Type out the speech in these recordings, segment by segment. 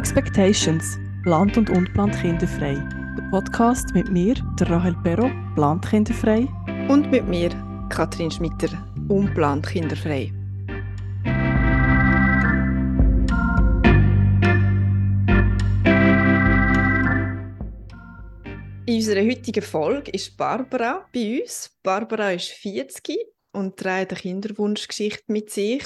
Expectations – Plant und unplant kinderfrei. Der Podcast mit mir, der Rahel Perro, plant kinderfrei. Und mit mir, Katrin Schmitter, unplant kinderfrei. In unserer heutigen Folge ist Barbara bei uns. Barbara ist 40 und trägt eine Kinderwunschgeschichte mit sich,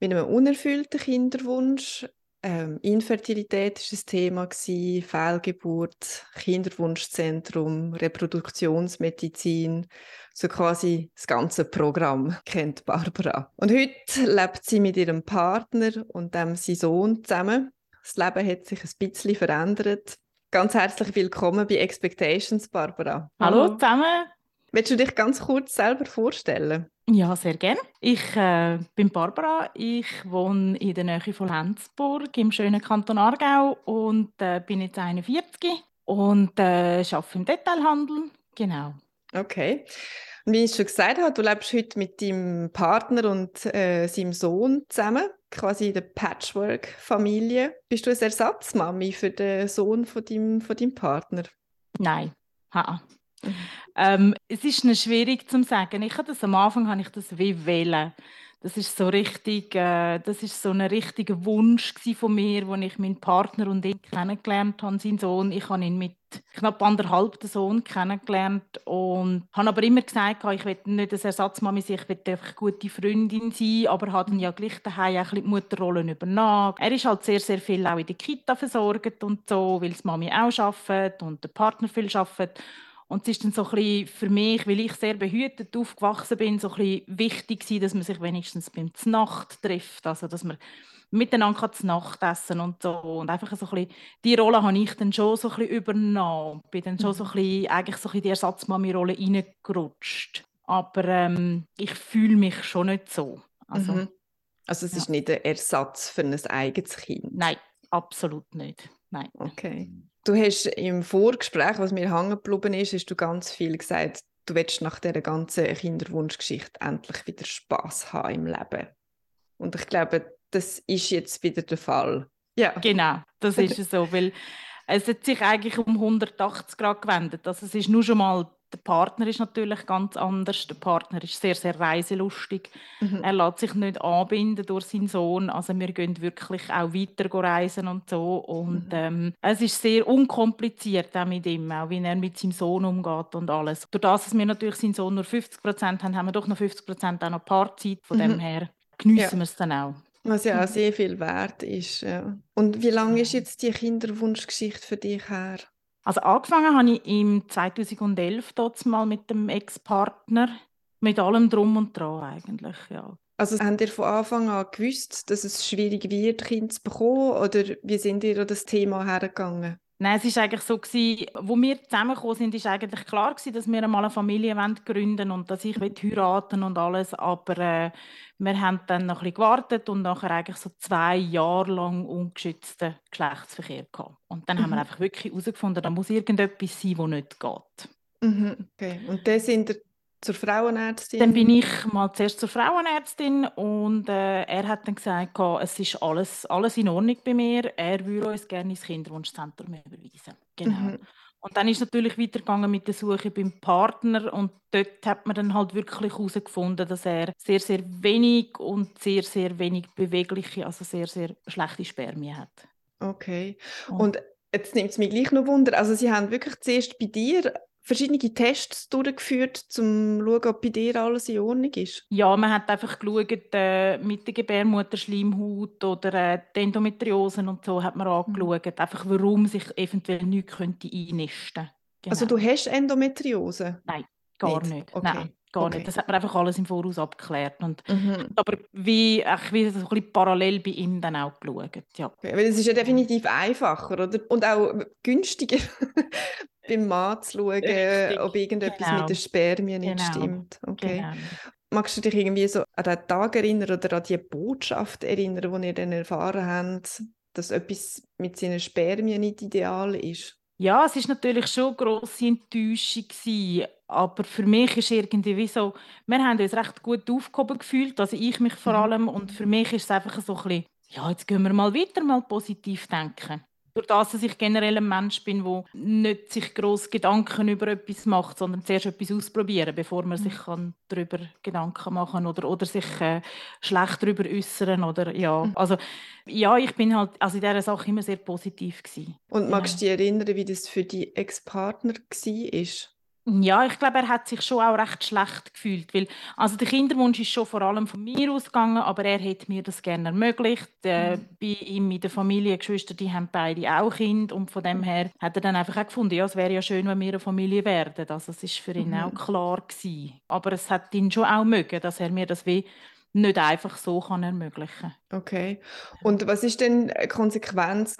mit einem unerfüllten Kinderwunsch, ähm, Infertilität war ein Thema, gewesen, Fehlgeburt, Kinderwunschzentrum, Reproduktionsmedizin, so quasi das ganze Programm kennt Barbara. Und heute lebt sie mit ihrem Partner und dem seinem Sohn zusammen. Das Leben hat sich ein bisschen verändert. Ganz herzlich willkommen bei Expectations, Barbara. Hallo zusammen. Willst du dich ganz kurz selber vorstellen? Ja, sehr gerne. Ich äh, bin Barbara. Ich wohne in der Nähe von Lenzburg im schönen Kanton Aargau und äh, bin jetzt 41 und äh, arbeite im Detailhandel. Genau. Okay. Und wie ich schon gesagt habe, du lebst heute mit deinem Partner und äh, seinem Sohn zusammen, quasi in der Patchwork-Familie. Bist du eine Ersatzmami für den Sohn von deinem, von deinem Partner? Nein. Ha. Mhm. Ähm, es ist nicht schwierig zu sagen. Ich habe das am Anfang habe ich das wie wählen. Das ist so richtig, äh, das ist so ein richtiger Wunsch von mir, als ich meinen Partner und ihn kennengelernt habe, seinen Sohn. Ich habe ihn mit knapp anderthalb Sohn kennengelernt und habe aber immer gesagt, ich will nicht als Ersatzmami sein, ich will einfach gute Freundin sein, aber habe dann ja gleich daheim auch die Mutterrolle übernommen. Er ist halt sehr, sehr viel auch in der Kita versorgt und so, weil die Mami auch arbeitet und der Partner viel arbeitet. Und es ist dann so ein bisschen für mich, weil ich sehr behütet aufgewachsen bin, so ein bisschen wichtig gewesen, dass man sich wenigstens beim Nacht trifft, also dass man miteinander zu Nacht essen und so und einfach so ein bisschen, die Rolle habe ich dann schon so ein bisschen übernommen, bin dann schon so ein mhm. bisschen, eigentlich so ein bisschen die Ersatzmami-Rolle reingerutscht, aber ähm, ich fühle mich schon nicht so. Also, mhm. also es ja. ist nicht ein Ersatz für ein eigenes Kind? Nein, absolut nicht. Nein. Okay. Du hast im Vorgespräch, was mir hängen geblieben ist, hast du ganz viel gesagt, du willst nach dieser ganzen Kinderwunschgeschichte endlich wieder Spaß haben im Leben. Und ich glaube, das ist jetzt wieder der Fall. Ja. Genau, das ist es so, weil es hat sich eigentlich um 180 Grad gewendet. Also es ist nur schon mal der Partner ist natürlich ganz anders. Der Partner ist sehr, sehr reiselustig. Mhm. Er lässt sich nicht anbinden durch seinen Sohn. Also wir gehen wirklich auch weiter reisen und so. Und mhm. ähm, es ist sehr unkompliziert auch mit ihm, auch wie er mit seinem Sohn umgeht und alles. Durch das, dass wir natürlich seinen Sohn nur 50 Prozent haben, haben wir doch noch 50 Prozent auch noch Paarzeit. Von mhm. dem her geniessen ja. wir es dann auch. Was ja auch mhm. sehr viel wert ist. Ja. Und wie lange ist jetzt die Kinderwunschgeschichte für dich her? Also angefangen habe ich im 2011 dort mal mit dem Ex-Partner, mit allem drum und dran eigentlich, ja. Also habt ihr von Anfang an gewusst, dass es schwierig wird, Kinder zu bekommen, oder wie sind ihr an das Thema hergegangen? Nein, es war eigentlich so, gewesen, wo wir zusammengekommen sind, ist eigentlich klar gewesen, dass wir einmal eine Familie gründen und dass ich heiraten und alles, aber äh, wir haben dann noch ein bisschen gewartet und nachher eigentlich so zwei Jahre lang ungeschützten Geschlechtsverkehr gehabt. Und dann mhm. haben wir mhm. einfach wirklich herausgefunden, da muss irgendetwas sein, das nicht geht. Mhm, okay. Und dann sind ihr zur Frauenärztin? Dann bin ich mal zuerst zur Frauenärztin und äh, er hat dann gesagt, es ist alles, alles in Ordnung bei mir. Er würde uns gerne ins Kinderwunschzentrum überweisen. Genau. Mhm. Und dann ist natürlich weitergegangen mit der Suche beim Partner und dort hat man dann halt wirklich herausgefunden, dass er sehr, sehr wenig und sehr, sehr wenig bewegliche, also sehr, sehr schlechte Spermien hat. Okay. Und, und jetzt nimmt es mich gleich noch Wunder, also Sie haben wirklich zuerst bei dir verschiedene Tests durchgeführt, um zu schauen, ob bei dir alles in Ordnung ist? Ja, man hat einfach geschaut, äh, mit der Gebärmutterschleimhaut oder äh, die Endometriose und so hat man angeschaut, mhm. einfach warum sich eventuell nichts könnte einnisten genau. Also du hast Endometriose? Nein, gar nicht. nicht. Okay. Nein. Gar okay. nicht. Das hat man einfach alles im Voraus abgeklärt. Und, mhm. Aber wie, ach, wie so ein bisschen parallel bei ihm dann auch geschaut. Ja. Okay, weil es ist ja definitiv einfacher oder? und auch günstiger, beim Mann zu schauen, Richtig. ob irgendetwas genau. mit den Spermien nicht genau. stimmt. Okay. Genau. Magst du dich irgendwie so an den Tag erinnern oder an die Botschaft erinnern, die ihr dann erfahren habt, dass etwas mit seinen Spermien nicht ideal ist? Ja, es ist natürlich schon eine grosse Enttäuschung gewesen, aber für mich ist irgendwie so, wir haben uns recht gut aufgehoben gefühlt, also ich mich vor mhm. allem und für mich ist es einfach so ein bisschen ja, jetzt gehen wir mal weiter, mal positiv denken. Durch das, dass ich generell ein Mensch bin, der nicht sich gross Gedanken über etwas macht, sondern zuerst etwas ausprobieren, bevor man sich kann darüber Gedanken machen kann oder, oder sich äh, schlecht darüber äußern oder ja, mhm. also ja, ich bin halt also in dieser Sache immer sehr positiv gewesen. Und magst du dich erinnern, wie das für die Ex-Partner war? Ja, ich glaube, er hat sich schon auch recht schlecht gefühlt, weil also der Kinderwunsch ist schon vor allem von mir ausgegangen, aber er hätte mir das gerne ermöglicht. Äh, mhm. Bei ihm in der Familie, Geschwister, die haben beide auch Kind und von dem her hat er dann einfach auch gefunden, ja, es wäre ja schön, wenn wir eine Familie werden. Also es ist für ihn mhm. auch klar gewesen. Aber es hat ihn schon auch mögen, dass er mir das wie nicht einfach so kann ermöglichen Okay. Und was ist denn die Konsequenz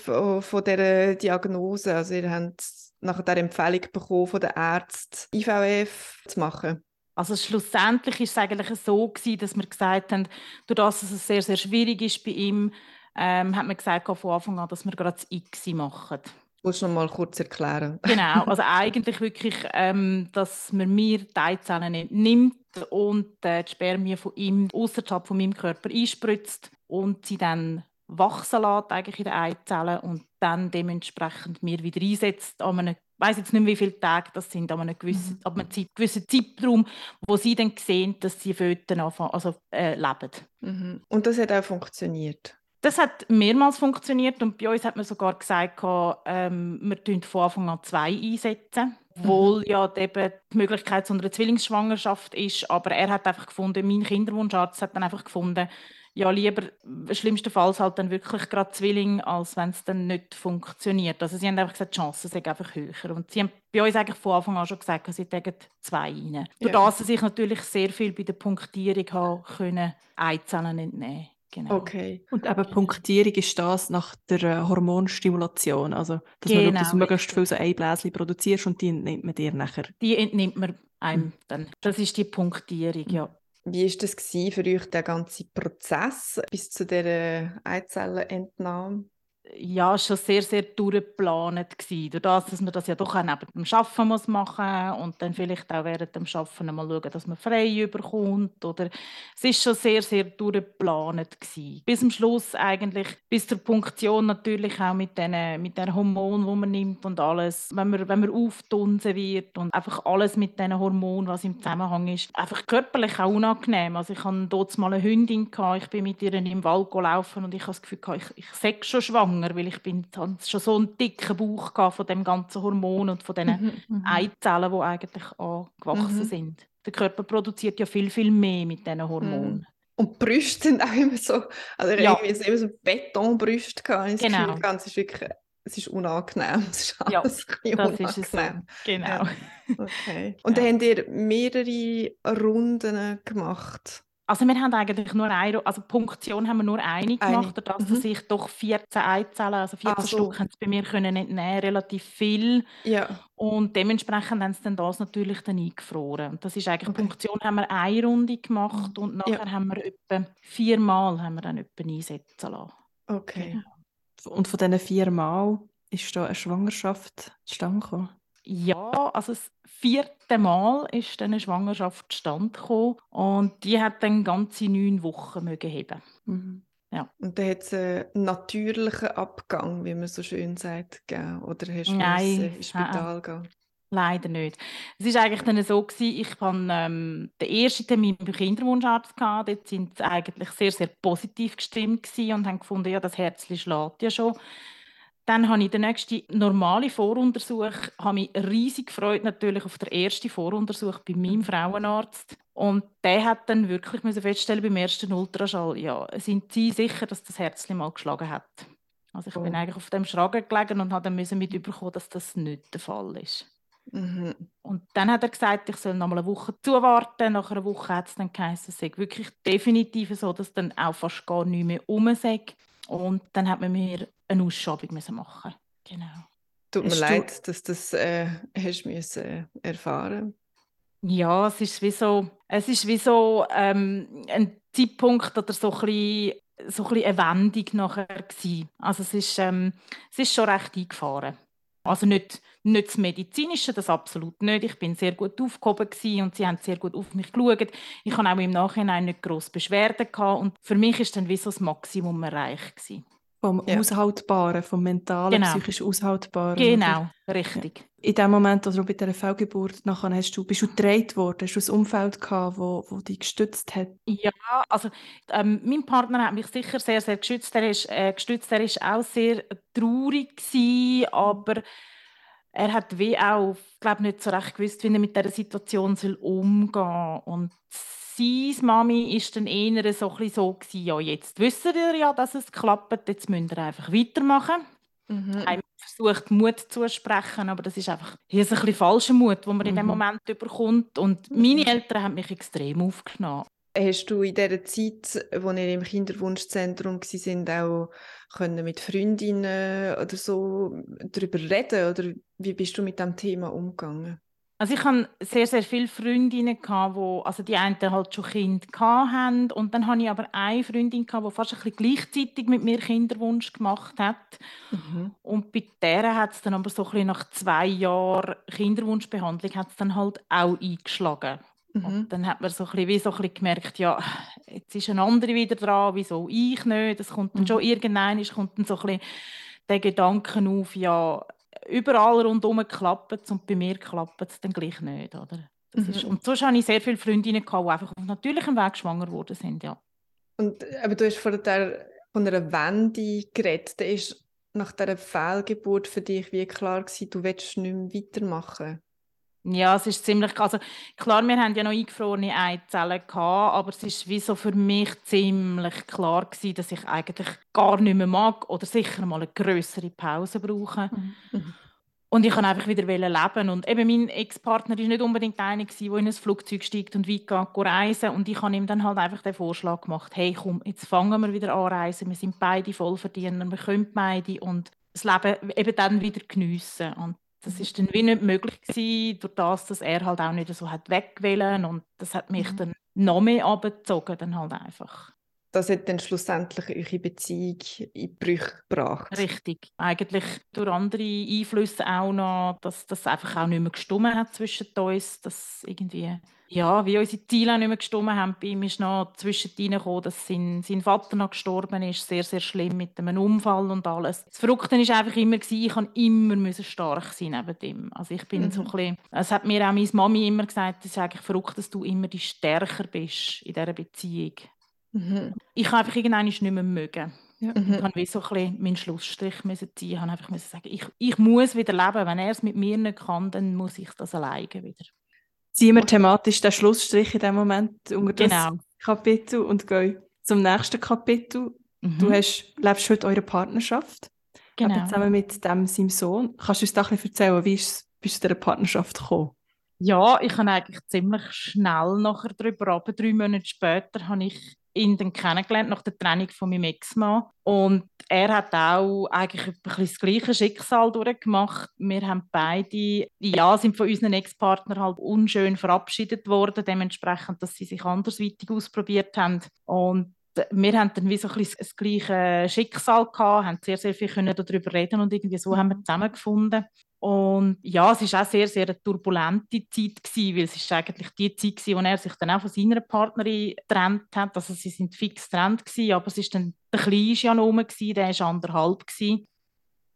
von, von dieser Diagnose? Also ihr habt nachher der Empfehlung bekommen von den Ärzten, IVF zu machen? Also schlussendlich ist es eigentlich so gewesen, dass wir gesagt haben, durch das, dass es sehr, sehr schwierig ist bei ihm, ähm, hat man gesagt von Anfang an, dass wir gerade das ICSI machen. Musst du noch mal kurz erklären? genau, also eigentlich wirklich, ähm, dass man mir die Eizellen entnimmt und äh, die Spermien von ihm außerhalb von meinem Körper einspritzt und sie dann wachsen lässt, eigentlich in den Eizellen und dann dementsprechend mir wieder einsetzt an einem ich weiß jetzt nicht mehr, wie viele Tage das sind, aber einen gewissen, mhm. aber einen Zeit, gewissen Zeitraum, wo sie dann sehen, dass sie Föten anfangen, also äh, leben. Mhm. Und das hat auch funktioniert? Das hat mehrmals funktioniert und bei uns hat man sogar gesagt, ähm, wir tun von Anfang an zwei einsetzen, obwohl mhm. ja eben die Möglichkeit zu einer Zwillingsschwangerschaft ist, aber er hat einfach gefunden, mein Kinderwunscharzt hat dann einfach gefunden, ja, lieber schlimmstenfalls halt dann wirklich gerade Zwilling, als wenn es dann nicht funktioniert. Also sie haben einfach gesagt, die Chancen sind einfach höher. Und sie haben bei uns eigentlich von Anfang an schon gesagt, sie tägen zwei rein. Durch ja. das sie sich natürlich sehr viel bei der Punktierung haben können, Eizellen entnehmen Genau. Okay. Und eben Punktierung ist das nach der äh, Hormonstimulation, also dass genau, man das möglichst viel so Einbläschen produziert und die entnimmt man dir nachher. Die entnimmt man einem hm. dann. Das ist die Punktierung, ja. Wie war das für euch, der ganze Prozess bis zu dieser Eizellenentnahme? Ja, schon sehr, sehr durchgeplant gewesen. Das, dass man das ja doch auch neben dem Arbeiten muss machen muss und dann vielleicht auch während dem Arbeiten mal schauen, dass man frei überkommt. Oder es ist schon sehr, sehr durchgeplant gewesen. Bis zum Schluss eigentlich, bis zur Punktion natürlich auch mit den, mit den Hormonen, die man nimmt und alles. Wenn man, wenn man auftunsen wird und einfach alles mit den Hormonen, was im Zusammenhang ist, einfach körperlich auch unangenehm. Also ich hatte dort mal eine Hündin, ich bin mit ihr im Wald gelaufen und ich habe das Gefühl, ich, ich schon schwanger schwanger, weil ich bin schon so einen dicken Bauch von dem ganzen Hormon und von den mhm, mhm, Eizellen, die eigentlich angewachsen mhm. sind. Der Körper produziert ja viel, viel mehr mit diesen Hormonen. Mhm. Und die Brüste sind auch immer so, also ja. irgendwie immer so Betonbrüste gehabt. Genau. Gefühl, es ist wirklich, es ist unangenehm. Es ist ja, das unangenehm. ist es so. Genau. Ja. Okay. Und ja. dann habt ihr mehrere Runden gemacht. Also wir haben eigentlich nur eine, also Punktion haben wir nur eine gemacht, eine. dass mhm. ich doch 14 Eizellen, also 14 so. Stück haben sie bei mir können entnehmen, relativ viel. Ja. Und dementsprechend haben sie dann das natürlich dann eingefroren. Und das ist eigentlich, okay. Punktion haben wir eine Runde gemacht und nachher ja. haben wir etwa viermal haben wir dann etwa einsetzen lassen. Okay. Genau. Und von diesen viermal ist da eine Schwangerschaft zustande gekommen? Ja, also das vierte Mal ist dann eine Schwangerschaft gekommen und die hat dann ganze neun Wochen mögen heben. Mhm. Ja. Und dann hat es einen natürlichen Abgang, wie man so schön sagt, gegeben? oder hast du Nein, ins Spital gehen? Leider nicht. Es war eigentlich dann so, gewesen, ich hatte ähm, den ersten Termin beim Kinderwunscharzt. Gehabt. Dort waren sie eigentlich sehr, sehr positiv gestimmt und haben gefunden, ja, das Herz schlägt ja schon. Dann habe ich den nächsten normale Voruntersuch, habe mich riesig gefreut natürlich auf der ersten Voruntersuch bei meinem Frauenarzt. Und der hat dann wirklich feststellen beim ersten Ultraschall, ja, sind Sie sicher, dass das Herz mal geschlagen hat? Also ich oh. bin eigentlich auf dem Schragen gelegen und habe dann müssen mitbekommen, dass das nicht der Fall ist. Mhm. Und dann hat er gesagt, ich soll noch mal eine Woche zuwarten. Nach einer Woche hat es dann geheißen, es sei wirklich definitiv so, dass dann auch fast gar nichts mehr um sei. Und dann hat man mir eine Ausschabung müssen machen Genau. Tut mir hast leid, du... dass das äh, hast müssen äh, erfahren Ja, es ist wie so, es ist wie so ähm, ein Zeitpunkt oder so ein bisschen, so ein bisschen eine Wendung nachher gewesen. Also es ist, ähm, es ist schon recht eingefahren. Also nicht, nicht das Medizinische, das absolut nicht. Ich bin sehr gut aufgehoben und sie haben sehr gut auf mich geschaut. Ich hatte auch im Nachhinein nicht grosse Beschwerden gehabt und für mich ist dann wie so das Maximum erreicht gewesen. Vom ja. Aushaltbaren, vom mentalen, genau. psychisch Aushaltbaren. Genau, richtig. In dem Moment, also bei dieser Fehlgeburt, nachher hast du, bist du gedreht worden? Hast du ein Umfeld gehabt, wo, wo dich gestützt hat? Ja, also ähm, mein Partner hat mich sicher sehr, sehr geschützt. Er ist, äh, gestützt. Er ist auch sehr traurig gewesen, aber er hat wie auch, glaube nicht so recht gewusst, wie er mit dieser Situation soll umgehen soll. Und seine Mami war dann eher so, ein so gewesen, ja, jetzt wisst ihr ja, dass es klappt, jetzt müsst ihr einfach weitermachen. Mhm. Haben versucht, Mut zu sprechen, aber das ist einfach hier ist ein bisschen falscher Mut, den man mhm. in dem mhm. Moment bekommt. Und meine Eltern haben mich extrem aufgenommen. Hast du in dieser Zeit, wo ihr im Kinderwunschzentrum sind, auch können mit Freundinnen oder so darüber reden? Oder wie bist du mit dem Thema umgegangen? Also ich hatte sehr, sehr viele Freundinnen, gehabt, wo, also die einen halt schon Kinder hatten. Und dann hatte ich aber eine Freundin, gehabt, die fast ein bisschen gleichzeitig mit mir Kinderwunsch gemacht hat. Mhm. Und bei der hat es dann aber so ein bisschen nach zwei Jahren Kinderwunschbehandlung hat's dann halt auch eingeschlagen. Mhm. Und dann hat man so ein bisschen, wie so ein bisschen gemerkt, ja, jetzt ist ein anderer wieder dran, wieso ich nicht? Das kommt dann mhm. schon irgendwann, kommt dann so ein bisschen der Gedanke auf, ja, überall rundherum klappt es und bei mir klappt es dann gleich nicht. Oder? Mhm. ist, und sonst hatte ich sehr viele Freundinnen, gehabt, die einfach auf natürlichem Weg schwanger geworden sind. Ja. Und, aber du hast von, der, von einer Wende geredet. Da ist nach dieser Fehlgeburt für dich wie klar gewesen, du willst nicht mehr weitermachen? Ja, es ist ziemlich, also klar, wir haben ja noch eingefrorene Eizellen gehabt, aber es ist wie so für mich ziemlich klar gewesen, dass ich eigentlich gar nicht mehr mag oder sicher mal eine größere Pause brauche. Mhm. Und ich kann einfach wieder leben. Und eben mein Ex-Partner ist nicht unbedingt einer, der in ein Flugzeug steigt und weit geht, reisen. Und ich habe ihm dann halt einfach den Vorschlag gemacht, hey komm, jetzt fangen wir wieder an reisen. Wir sind beide Vollverdiener, wir können beide und das Leben eben dann wieder geniessen. Und das ist dann wie nicht möglich gewesen, durch das, dass er halt auch nicht so hat wegwählen und das hat mich mhm. dann noch mehr abgezogen, dann halt einfach. Das hat dann schlussendlich eure Beziehung in Brüche gebracht. Richtig. Eigentlich durch andere Einflüsse auch noch, dass das einfach auch nicht mehr gestummen hat zwischen uns, dass irgendwie ja, wie unsere Ziele auch nicht mehr gestimmt haben. Bei ihm ist noch zwischendrin gekommen, dass sein, sein Vater noch gestorben ist. Sehr, sehr schlimm mit einem Unfall und alles. Das Verrückte war einfach immer, gewesen, ich musste immer stark sein neben ihm. Also ich bin mhm. so ein bisschen, es hat mir auch meine Mami immer gesagt, es ist eigentlich verrückt, dass du immer die Stärker bist in dieser Beziehung. Mhm. Ich habe einfach irgendwann nicht mehr mögen. Ja. Mhm. Ich musste so ein bisschen meinen Schlussstrich müssen ziehen. Ich musste einfach sagen, ich, ich muss wieder leben. Wenn er es mit mir nicht kann, dann muss ich das alleine wieder ziehen wir thematisch den Schlussstrich in dem Moment unter das genau. Kapitel und gehen zum nächsten Kapitel. Mhm. Du hast, lebst heute eure Partnerschaft. Genau. Aber zusammen mit dem, seinem Sohn. Kannst du uns da ein bisschen erzählen, wie ist es zu dieser Partnerschaft gekommen? Ja, ich habe eigentlich ziemlich schnell nachher darüber, aber drei Monate später habe ich ihn dann kennengelernt nach der Trennung von meinem Ex-Mann. Und er hat auch eigentlich ein das gleiche Schicksal durchgemacht. Wir haben beide, ja, sind von unseren Ex-Partnern halt unschön verabschiedet worden, dementsprechend, dass sie sich andersweitig ausprobiert haben. Und wir haben dann wie so ein bisschen das gleiche Schicksal gehabt, haben sehr, sehr viel darüber reden und irgendwie so haben wir zusammengefunden. Und ja, es war auch sehr, sehr eine turbulente Zeit, gewesen, weil es ist eigentlich die Zeit gewesen, wo er sich dann auch von seiner Partnerin getrennt hat. Also sie sind fix getrennt gewesen, aber es ist dann, der Kleine ist ja noch rum, gewesen, der war anderthalb. Gewesen.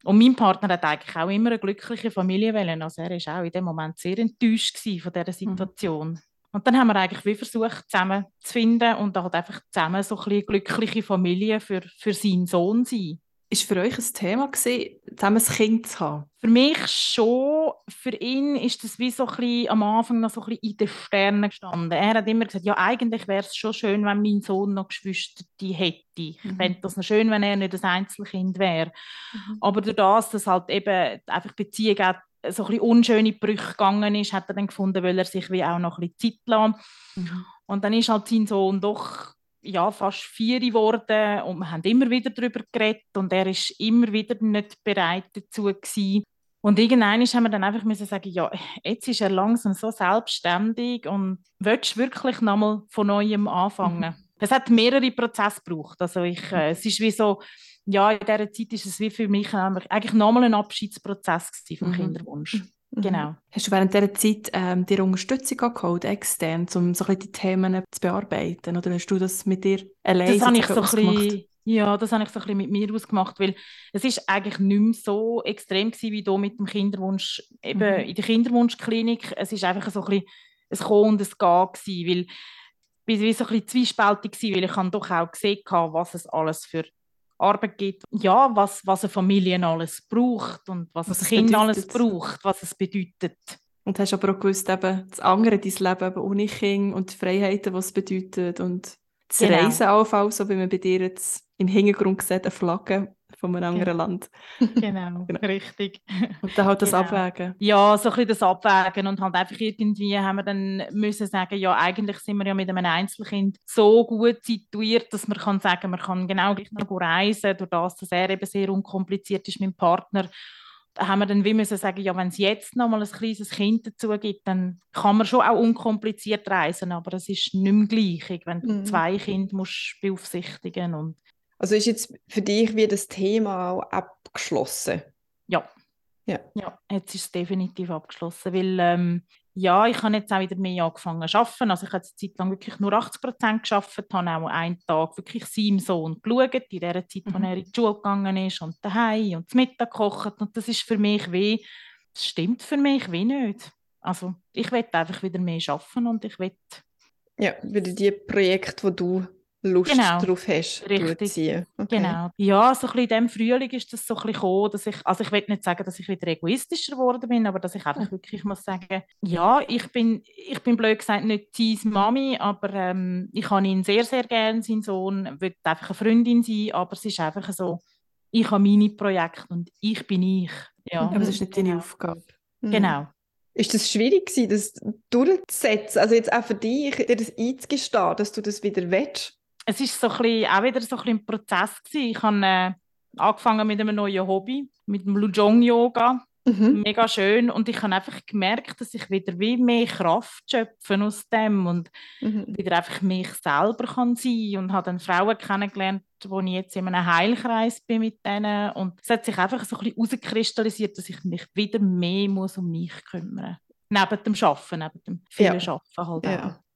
Und mein Partner hat eigentlich auch immer eine glückliche Familie wollen. Also er war auch in dem Moment sehr enttäuscht von dieser mhm. Situation. Mhm. Und dann haben wir eigentlich wie versucht, zusammen zu finden und halt einfach zusammen so eine glückliche Familie für, für seinen Sohn zu sein. Ist für euch ein Thema gewesen, zusammen ein Kind zu haben? Für mich schon. Für ihn ist das wie so ein bisschen, am Anfang noch so ein bisschen in den Sternen gestanden. Er hat immer gesagt, ja, eigentlich wäre es schon schön, wenn mein Sohn noch Geschwister hätte. Ich mhm. fände das noch schön, wenn er nicht ein Einzelkind wäre. Mhm. Aber durch das, dass halt eben einfach Beziehung auch so ein bisschen unschöne Brüche gegangen ist, hat er dann gefunden, weil er sich wie auch noch ein bisschen Zeit lassen. Mhm. Und dann ist halt sein Sohn doch ja, fast vier geworden und wir haben immer wieder darüber geredet und er ist immer wieder nicht bereit dazu gewesen. Und irgendwann haben wir dann einfach müssen sagen, ja, jetzt ist er langsam so selbstständig und willst wirklich nochmal von neuem anfangen. Mhm. Es hat mehrere Prozesse gebraucht. Also ich, äh, es ist wie so, ja, in dieser Zeit ist es wie für mich eigentlich nochmal ein Abschiedsprozess vom mhm. Kinderwunsch. Mhm. Genau. Hast du während dieser Zeit ähm, dir Unterstützung geholt, extern, um so ein die Themen zu bearbeiten? Oder hast du das mit dir allein das habe ich so ein bisschen, Ja, das habe ich so ein bisschen mit mir ausgemacht, weil es ist eigentlich nicht mehr so extrem gewesen, wie du mit dem Kinderwunsch, eben mhm. in der Kinderwunschklinik. Es ist einfach so ein bisschen ein Kommen und ein Gehen gewesen, weil ich war so ein bisschen zwiespältig, weil ich doch auch gesehen habe, was es alles für Arbeit gibt, ja, was, was eine Familie alles braucht und was, was ein Kind bedeutet. alles braucht, was es bedeutet. Und hast aber auch gewusst, eben, das andere, dein Leben eben ohne Kind und die Freiheiten, was es bedeutet und das genau. Reisen auch, so wie man bei dir jetzt im Hintergrund sieht, eine Flagge von einem anderen genau. Land. Genau, genau, richtig. Und dann halt das genau. Abwägen. Ja, so ein bisschen das Abwägen und halt einfach irgendwie haben wir dann müssen sagen, ja, eigentlich sind wir ja mit einem Einzelkind so gut situiert, dass man kann sagen, man kann genau gleich noch reisen, durch das, dass er eben sehr unkompliziert ist mit dem Partner da haben wir dann wie müssen sagen, ja, wenn es jetzt noch mal ein kleines Kind dazu gibt, dann kann man schon auch unkompliziert reisen, aber es ist nicht mehr gleich, wenn du mm. zwei Kinder musst beaufsichtigen und also ist jetzt für dich wie das Thema auch abgeschlossen? Ja. Ja, ja jetzt ist es definitiv abgeschlossen, weil ähm, ja, ich habe jetzt auch wieder mehr angefangen zu arbeiten. Also ich habe eine Zeit lang wirklich nur 80 Prozent gearbeitet, habe auch einen Tag wirklich seinem Sohn geschaut, in der Zeit, mhm. er in die Schule gegangen ist und daheim und zum Mittag gekocht. Und das ist für mich wie, das stimmt für mich wie nicht. Also ich will einfach wieder mehr arbeiten und ich will... Ja, wieder die Projekte, die du Lust genau. drauf hast, Richtig. Okay. Genau. Ja, so ein bisschen in diesem Frühling ist das so ein bisschen gekommen, dass ich, also ich will nicht sagen, dass ich wieder egoistischer geworden bin, aber dass ich einfach wirklich muss sagen, ja, ich bin, ich bin blöd gesagt nicht seine Mami, aber ähm, ich habe ihn sehr, sehr gerne, seinen Sohn, will einfach eine Freundin sein, aber es ist einfach so, ich habe meine Projekte und ich bin ich. Ja. Aber es ist nicht deine genau. Aufgabe. Mhm. Genau. Ist das schwierig gewesen, das durchzusetzen? Also jetzt auch für dich, dir das einzugestehen, dass du das wieder willst? Es ist so ein bisschen, auch wieder so ein, ein Prozess gewesen. Ich habe äh, angefangen mit einem neuen Hobby, mit dem Lujong Yoga. Mhm. Mega schön. Und ich habe einfach gemerkt, dass ich wieder wie mehr Kraft schöpfe aus dem und mhm. wieder einfach mich selber kann sein und habe dann Frauen kennengelernt, wo ich jetzt in einem Heilkreis bin mit denen. Und es hat sich einfach so ein bisschen herauskristallisiert, dass ich mich wieder mehr muss um mich kümmern muss. Neben dem Arbeiten, neben dem vielen ja. Arbeiten halt ja. auch.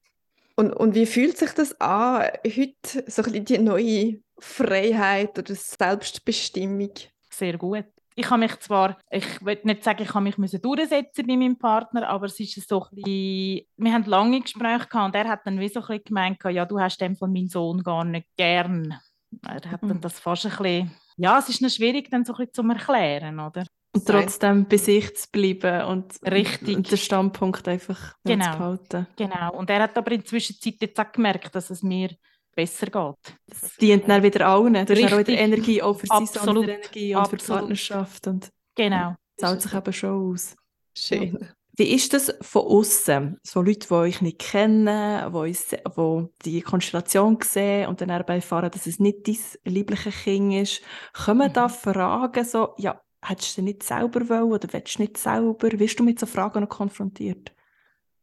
Und, und wie fühlt sich das an, heute so ein bisschen die neue Freiheit oder Selbstbestimmung? Sehr gut. Ich habe mich zwar, ich will nicht sagen, ich habe mich müssen durchsetzen bei meinem Partner, aber es ist so ein bisschen, wir haben lange Gespräche gehabt und er hat dann wie so ein bisschen gemeint, ja, du hast dem von meinem Sohn gar nicht gern. Er hat dann hm. das fast ein bisschen, ja, es ist noch schwierig dann so ein bisschen zu erklären, oder? Und trotzdem bei sich zu bleiben und, Richtig. und den Standpunkt einfach genau. zu behalten. Genau. Und er hat aber in der Zwischenzeit jetzt auch gemerkt, dass es mir besser geht. Das dient dann wieder allen. Du hast auch wieder Energie auch für seine Absolut. Energie und Absolut. für die Partnerschaft. Und genau. zahlt sich eben schon aus. Schön. Wie ist das von außen? So Leute, die euch nicht kennen, die, die die Konstellation sehen und dann erfahren, dass es nicht dein liebliches Kind ist, kommen mhm. da Fragen so, ja, hättest du nicht selber wollen oder willst du nicht selber? Wirst du mit so Fragen noch konfrontiert?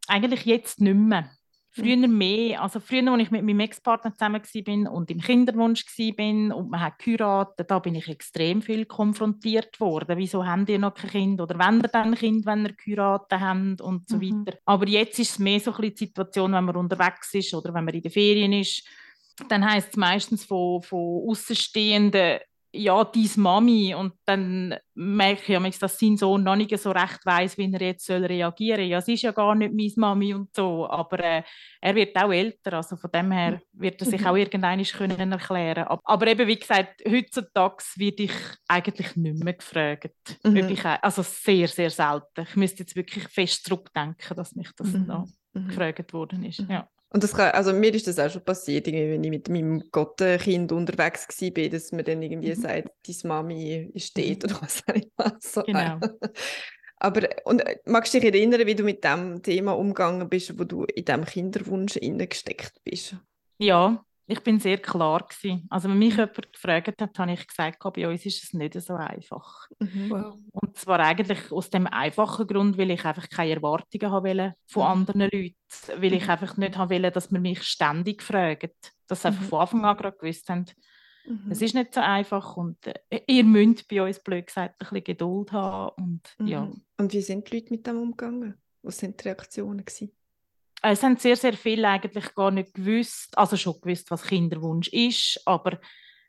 Eigentlich jetzt nicht mehr. Früher mhm. mehr. Also früher, als ich mit meinem Ex-Partner zusammen war und im Kinderwunsch war und man hat geheiratet, da bin ich extrem viel konfrontiert worden. Wieso haben die noch kein Kind? Oder wenn ihr dann ein Kind, wenn ihr geheiratet habt und so mhm. weiter. Aber jetzt ist es mehr so ein bisschen die Situation, wenn man unterwegs ist oder wenn man in den Ferien ist. Dann heisst es meistens von, von Außenstehenden, ja, deine Mami. Und dann merke ich, dass sein Sohn noch nicht so recht weiß, wie er jetzt soll reagieren soll. Ja, sie ist ja gar nicht meine Mami und so. Aber äh, er wird auch älter. Also von dem her wird er sich mhm. auch irgendwann können erklären aber, aber eben, wie gesagt, heutzutage werde ich eigentlich nicht mehr gefragt. Mhm. Ich, also sehr, sehr selten. Ich müsste jetzt wirklich fest zurückdenken, dass mich das mhm. noch mhm. gefragt worden ist. Mhm. Ja. Und das kann, also mir ist das auch schon passiert, wenn ich mit meinem Gottenkind unterwegs war, dass man dann irgendwie mhm. sagt, deine Mami ist dort mhm. oder was auch immer. So. Genau. Aber und äh, magst du dich erinnern, wie du mit dem Thema umgegangen bist, wo du in diesem Kinderwunsch gesteckt bist? Ja, ich bin sehr klar gewesen. Also wenn mich jemand gefragt hat, habe ich gesagt, bei uns ist es nicht so einfach. Mhm. Wow. Und zwar eigentlich aus dem einfachen Grund, weil ich einfach keine Erwartungen habe von mhm. anderen Leuten, weil ich mhm. einfach nicht habe wollte, dass man mich ständig fragt, dass sie einfach mhm. von Anfang an gerade gewusst haben, Mhm. Es ist nicht so einfach und äh, ihr müsst bei uns, blöd gesagt, ein bisschen Geduld haben. Und, mhm. ja. und wie sind die Leute mit dem umgegangen? Was sind die Reaktionen? Gewesen? Es haben sehr, sehr viele eigentlich gar nicht gewusst, also schon gewusst, was Kinderwunsch ist, aber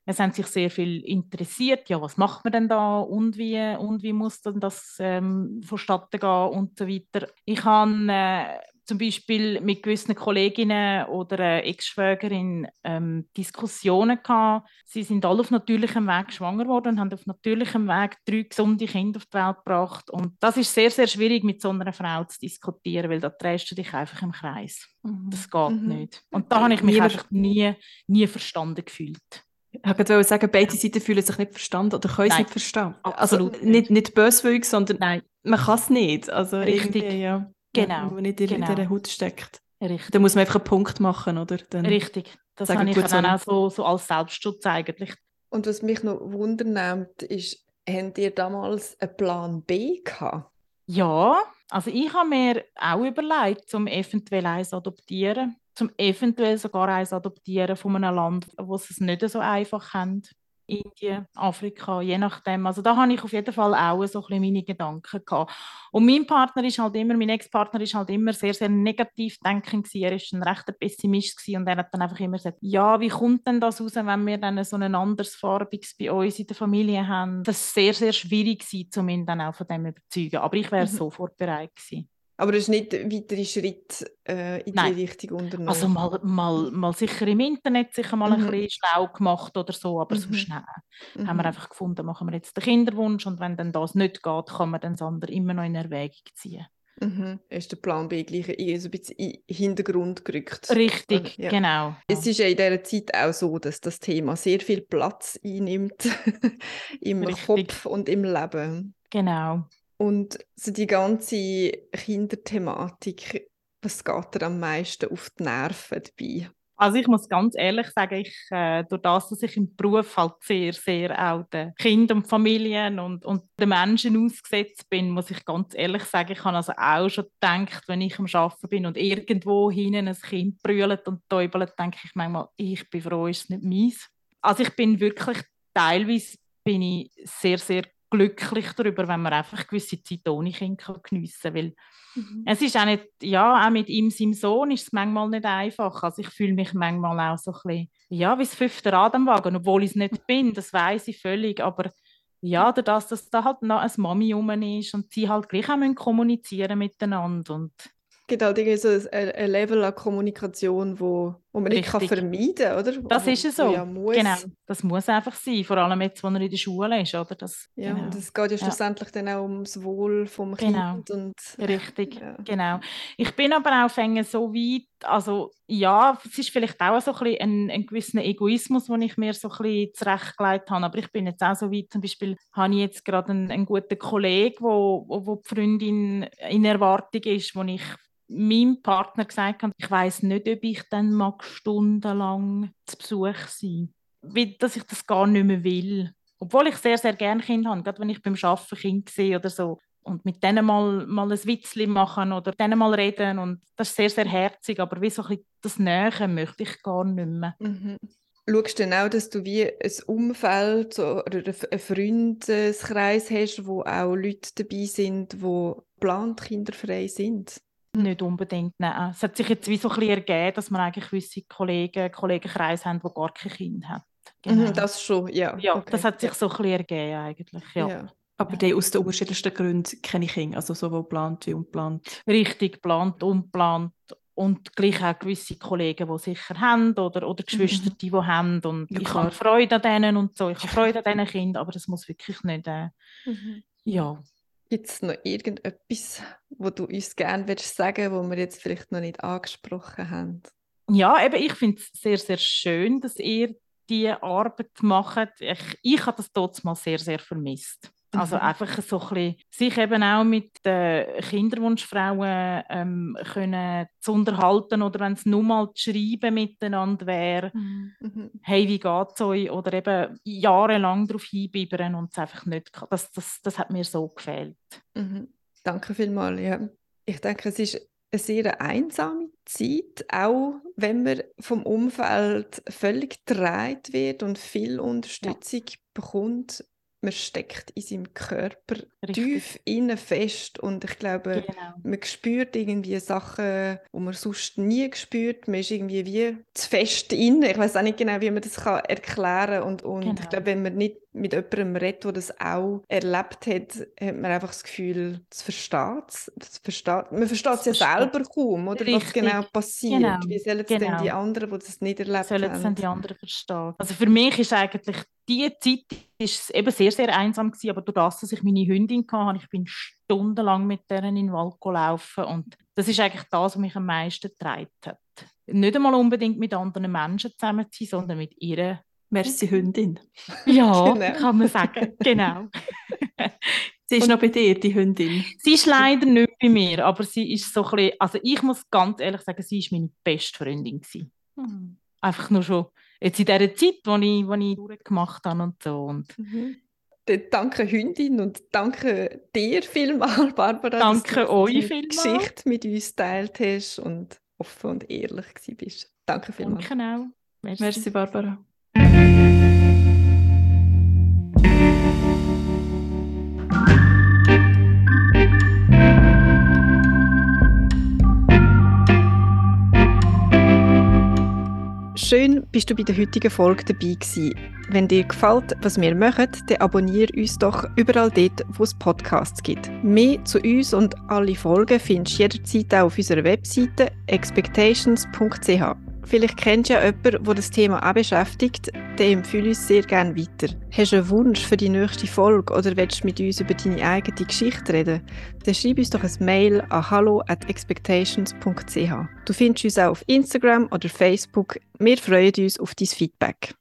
es haben sich sehr viel interessiert, ja, was macht man denn da und wie, und wie muss denn das ähm, vonstatten gehen und so weiter. Ich habe äh, zum Beispiel mit gewissen Kolleginnen oder äh, Ex-Schwägerin ähm, Diskussionen gehabt. Sie sind alle auf natürlichem Weg schwanger geworden und haben auf natürlichem Weg drei gesunde Kinder auf die Welt gebracht. Und das ist sehr, sehr schwierig, mit so einer Frau zu diskutieren, weil da drehst du dich einfach im Kreis. Mhm. Das geht mhm. nicht. Und da habe ich mich einfach nie, nie verstanden gefühlt. Ich wollte sagen, beide Seiten fühlen sich nicht verstanden oder können es nicht verstehen. Also nicht, nicht böswillig, sondern Nein. man kann es nicht. Also Richtig. Ja. Genau. Wenn man nicht in, genau. in dieser Haut steckt. Richtig. Dann muss man einfach einen Punkt machen, oder? Dann Richtig. Das habe ich dann auch so, so als Selbstschutz eigentlich. Und was mich noch wundernimmt, ist, habt ihr damals einen Plan B gehabt? Ja, also ich habe mir auch überlegt, um eventuell eins zu adoptieren, zum eventuell sogar eins adoptieren von einem Land, wo es es nicht so einfach haben. Indien, Afrika, je nachdem. Also da habe ich auf jeden Fall auch so ein meine Gedanken gehabt. Und mein Partner ist halt immer, mein Ex-Partner ist halt immer sehr, sehr negativ denkend gewesen. Er ist ein rechter Pessimist gewesen und er hat dann einfach immer gesagt, ja, wie kommt denn das raus, wenn wir dann so ein anderes Farbiges bei uns in der Familie haben? Das ist sehr, sehr schwierig gewesen, um ihn dann auch von dem zu überzeugen. Aber ich wäre mhm. sofort bereit gewesen. Aber du hast nicht weitere Schritte äh, in Nein. die Richtung unternommen? Also mal, mal, mal sicher im Internet sicher mal mhm. ein bisschen schlau gemacht oder so, aber mhm. so schnell mhm. haben wir einfach gefunden, machen wir jetzt den Kinderwunsch und wenn dann das nicht geht, kann man dann das andere immer noch in Erwägung ziehen. Mhm. Ist der Plan B gleich ein bisschen in den Hintergrund gerückt? Richtig, ja. genau. Es ist ja in dieser Zeit auch so, dass das Thema sehr viel Platz einnimmt im Richtig. Kopf und im Leben. Genau. Und so die ganze Kinderthematik, was geht dir am meisten auf die Nerven dabei? Also ich muss ganz ehrlich sagen, ich, äh, durch das, dass ich im Beruf halt sehr, sehr auch den Kindern und Familien und, und den Menschen ausgesetzt bin, muss ich ganz ehrlich sagen, ich habe also auch schon gedacht, wenn ich am Arbeiten bin und irgendwo hinten ein Kind brüllt und täubelt, denke ich manchmal, ich bin froh, ist es nicht meins. Also ich bin wirklich, teilweise bin ich sehr, sehr glücklich darüber, wenn man einfach gewisse Zeit ohne Kind geniessen kann. Weil mhm. es ist auch nicht, ja, auch mit ihm, seinem Sohn, ist es manchmal nicht einfach. Also ich fühle mich manchmal auch so ein bisschen, ja, wie das fünfte Rad am Wagen, obwohl ich es nicht bin, das weiß ich völlig, aber ja, dadurch, dass da halt noch eine Mami rum ist und sie halt gleich auch kommunizieren miteinander und gibt halt irgendwie so ein, ein Level an Kommunikation, wo, wo man nicht kann vermeiden kann, oder? Das ist es so. Ja genau, das muss einfach sein, vor allem jetzt, wo er in der Schule ist, oder? Das, ja, genau. und es geht ja schlussendlich ja. dann auch ums Wohl vom genau. Kind. Und, Richtig, ja. genau. Ich bin aber auch so weit, also ja, es ist vielleicht auch so ein, bisschen ein, ein gewisser Egoismus, den ich mir so ein bisschen zurechtgelegt habe, aber ich bin jetzt auch so weit, zum Beispiel habe ich jetzt gerade einen, einen guten Kollegen, wo, wo, wo die Freundin in Erwartung ist, wo ich meinem Partner gesagt habe, ich weiß nicht, ob ich dann mag stundenlang zu Besuch sein wie, dass ich das gar nicht mehr will. Obwohl ich sehr, sehr gerne Kinder habe, gerade wenn ich beim Arbeiten Kind sehe oder so. Und mit denen mal, mal ein Witzchen machen oder denen mal reden. Und das ist sehr, sehr herzig, aber wie so ein bisschen das Nähe möchte ich gar nicht mehr. Mhm. Schaust du auch, dass du wie ein Umfeld oder einen Freundeskreis hast, wo auch Leute dabei sind, die geplant kinderfrei sind? Nicht unbedingt, nein. Es hat sich jetzt wie so ein bisschen ergeben, dass wir eigentlich gewisse Kollegen, Kollegenkreise haben, die gar kein Kind haben. Genau. Mhm, das schon, ja. Ja, okay. das hat sich so ein bisschen ergeben eigentlich, ja. ja. Aber die aus den unterschiedlichsten Gründen kenne ich Kinder, also sowohl geplant wie unplant. Richtig, geplant, unplant und gleich auch gewisse Kollegen, die sicher haben oder, oder Geschwister, mhm. die, die haben und ja, ich habe Freude an denen und so, ich habe Freude an diesen Kindern, aber das muss wirklich nicht, äh, mhm. ja, Gibt es noch irgendetwas, wo du uns gerne würdest sagen wo wir jetzt vielleicht noch nicht angesprochen haben? Ja, eben, ich finde es sehr, sehr schön, dass ihr diese Arbeit macht. Ich, ich habe das dort mal sehr, sehr vermisst. Also mhm. einfach so ein bisschen, sich eben auch mit den Kinderwunschfrauen ähm, können zu unterhalten oder wenn es nur mal zu schreiben miteinander wäre, mhm. mhm. hey, wie geht es euch? Oder eben jahrelang darauf hinbibbern und es einfach nicht, das, das, das hat mir so gefehlt. Mhm. Danke vielmals, ja. Ich denke, es ist eine sehr einsame Zeit, auch wenn man vom Umfeld völlig gedreht wird und viel Unterstützung ja. bekommt man steckt in seinem Körper Richtig. tief innen fest und ich glaube, genau. man spürt irgendwie Sachen, die man sonst nie spürt. Man ist irgendwie wie zu fest innen. Ich weiß auch nicht genau, wie man das kann erklären kann und, und genau. ich glaube, wenn man nicht mit jemandem redet, der das auch erlebt hat, hat man einfach das Gefühl, es versteht es. Versteht, man versteht es ja selber kaum, oder, was genau passiert. Genau. Wie sollen es genau. denn die anderen, die das nicht erlebt sollen haben? Sollen es die anderen verstehen? Also für mich ist eigentlich die Zeit ist eben sehr, sehr einsam gewesen, aber durch das, dass ich meine Hündin hatte, ich bin stundenlang mit denen in den Wald gelaufen und das ist eigentlich das, was mich am meisten getragen hat. Nicht einmal unbedingt mit anderen Menschen zusammen zu sein, sondern mit ihrer Merci Hündin. Ja, genau. kann man sagen, genau. sie ist und noch bei dir, die Hündin? Sie ist leider nicht bei mir, aber sie ist so ein bisschen, also ich muss ganz ehrlich sagen, sie ist meine beste Freundin Hm. Einfach nur schon jetzt in dieser Zeit, die ich, wo ich durchgemacht habe und so. Und mhm. Danke Hündin und danke dir vielmals, Barbara, danke dass du euch die vielmal. Geschichte mit uns geteilt hast und offen und ehrlich bist. Danke vielmals. Danke auch. Merci, Merci Barbara. Schön, bist du bei der heutigen Folge dabei gewesen. Wenn dir gefällt, was wir machen, dann abonniere uns doch überall dort, wo es Podcasts gibt. Mehr zu uns und alle Folgen findest du jederzeit auch auf unserer Webseite expectations.ch. Vielleicht kennst du ja jemanden, der das Thema auch beschäftigt, dann empfehle uns sehr gerne weiter. Hast du einen Wunsch für die nächste Folge oder willst du mit uns über deine eigene Geschichte reden? Dann schreib uns doch ein Mail an hallo at expectations.ch. Du findest uns auch auf Instagram oder Facebook. Wir freuen uns auf dein Feedback.